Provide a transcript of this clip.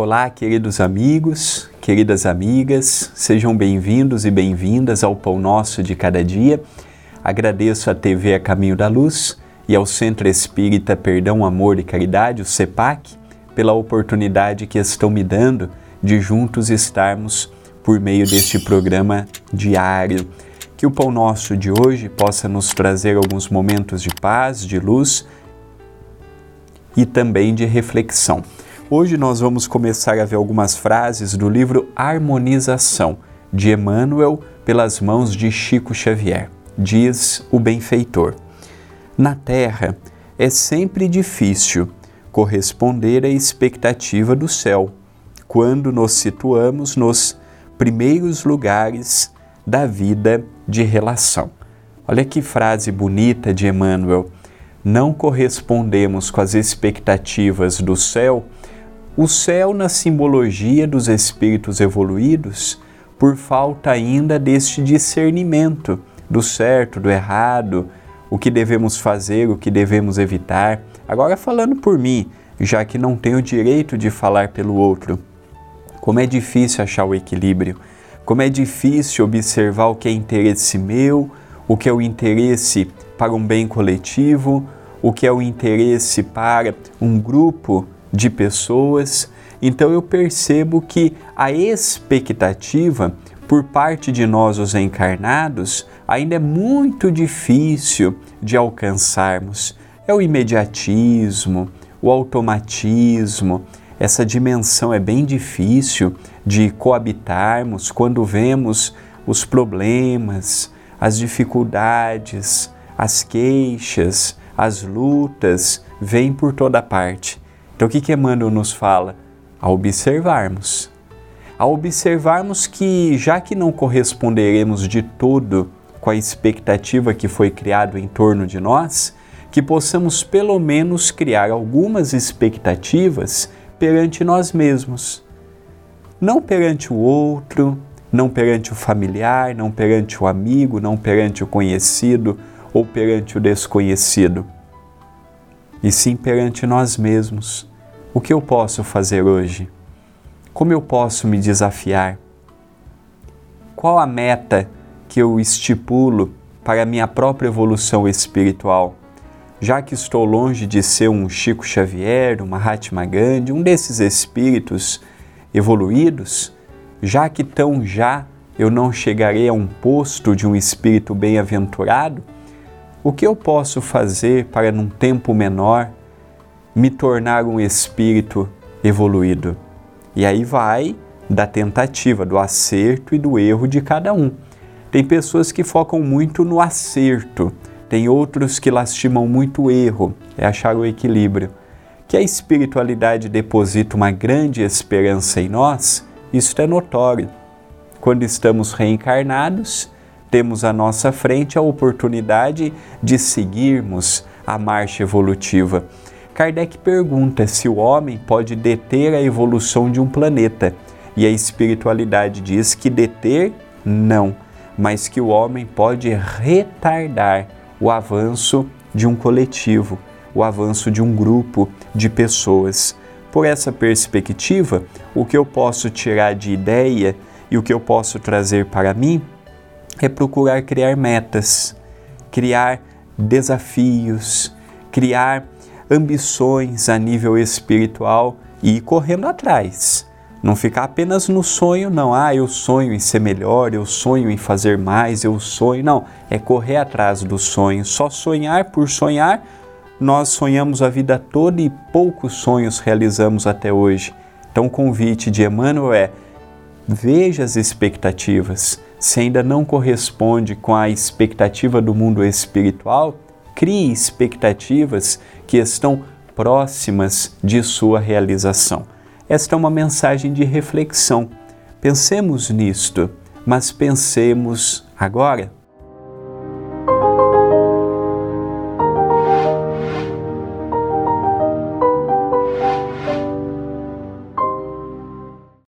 Olá, queridos amigos, queridas amigas, sejam bem-vindos e bem-vindas ao Pão Nosso de Cada Dia. Agradeço à TV A Caminho da Luz e ao Centro Espírita Perdão, Amor e Caridade, o CEPAC, pela oportunidade que estão me dando de juntos estarmos por meio deste programa diário. Que o Pão Nosso de hoje possa nos trazer alguns momentos de paz, de luz e também de reflexão. Hoje nós vamos começar a ver algumas frases do livro Harmonização, de Emmanuel, pelas mãos de Chico Xavier. Diz o benfeitor: Na Terra é sempre difícil corresponder à expectativa do céu, quando nos situamos nos primeiros lugares da vida de relação. Olha que frase bonita de Emmanuel. Não correspondemos com as expectativas do céu o céu na simbologia dos espíritos evoluídos, por falta ainda deste discernimento do certo, do errado, o que devemos fazer, o que devemos evitar. Agora, falando por mim, já que não tenho direito de falar pelo outro, como é difícil achar o equilíbrio, como é difícil observar o que é interesse meu, o que é o interesse para um bem coletivo, o que é o interesse para um grupo de pessoas. Então eu percebo que a expectativa por parte de nós, os encarnados, ainda é muito difícil de alcançarmos. É o imediatismo, o automatismo, essa dimensão é bem difícil de coabitarmos quando vemos os problemas, as dificuldades, as queixas, as lutas vêm por toda parte. Então, o que, que Emmanuel nos fala? A observarmos. A observarmos que, já que não corresponderemos de todo com a expectativa que foi criado em torno de nós, que possamos pelo menos criar algumas expectativas perante nós mesmos. Não perante o outro, não perante o familiar, não perante o amigo, não perante o conhecido ou perante o desconhecido, e sim perante nós mesmos o que eu posso fazer hoje? Como eu posso me desafiar? Qual a meta que eu estipulo para a minha própria evolução espiritual? Já que estou longe de ser um Chico Xavier, uma Mahatma Gandhi, um desses espíritos evoluídos, já que tão já eu não chegarei a um posto de um espírito bem-aventurado, o que eu posso fazer para, num tempo menor, me tornar um espírito evoluído. E aí vai da tentativa, do acerto e do erro de cada um. Tem pessoas que focam muito no acerto, tem outros que lastimam muito o erro, é achar o equilíbrio. Que a espiritualidade deposita uma grande esperança em nós, isso é notório. Quando estamos reencarnados, temos à nossa frente a oportunidade de seguirmos a marcha evolutiva. Kardec pergunta se o homem pode deter a evolução de um planeta. E a espiritualidade diz que deter, não, mas que o homem pode retardar o avanço de um coletivo, o avanço de um grupo de pessoas. Por essa perspectiva, o que eu posso tirar de ideia e o que eu posso trazer para mim é procurar criar metas, criar desafios, criar ambições a nível espiritual e ir correndo atrás. Não ficar apenas no sonho, não. Ah, eu sonho em ser melhor, eu sonho em fazer mais, eu sonho. Não, é correr atrás do sonho. Só sonhar por sonhar, nós sonhamos a vida toda e poucos sonhos realizamos até hoje. Então, o convite de Emmanuel é: veja as expectativas. Se ainda não corresponde com a expectativa do mundo espiritual, crie expectativas que estão próximas de sua realização. Esta é uma mensagem de reflexão. Pensemos nisto, mas pensemos agora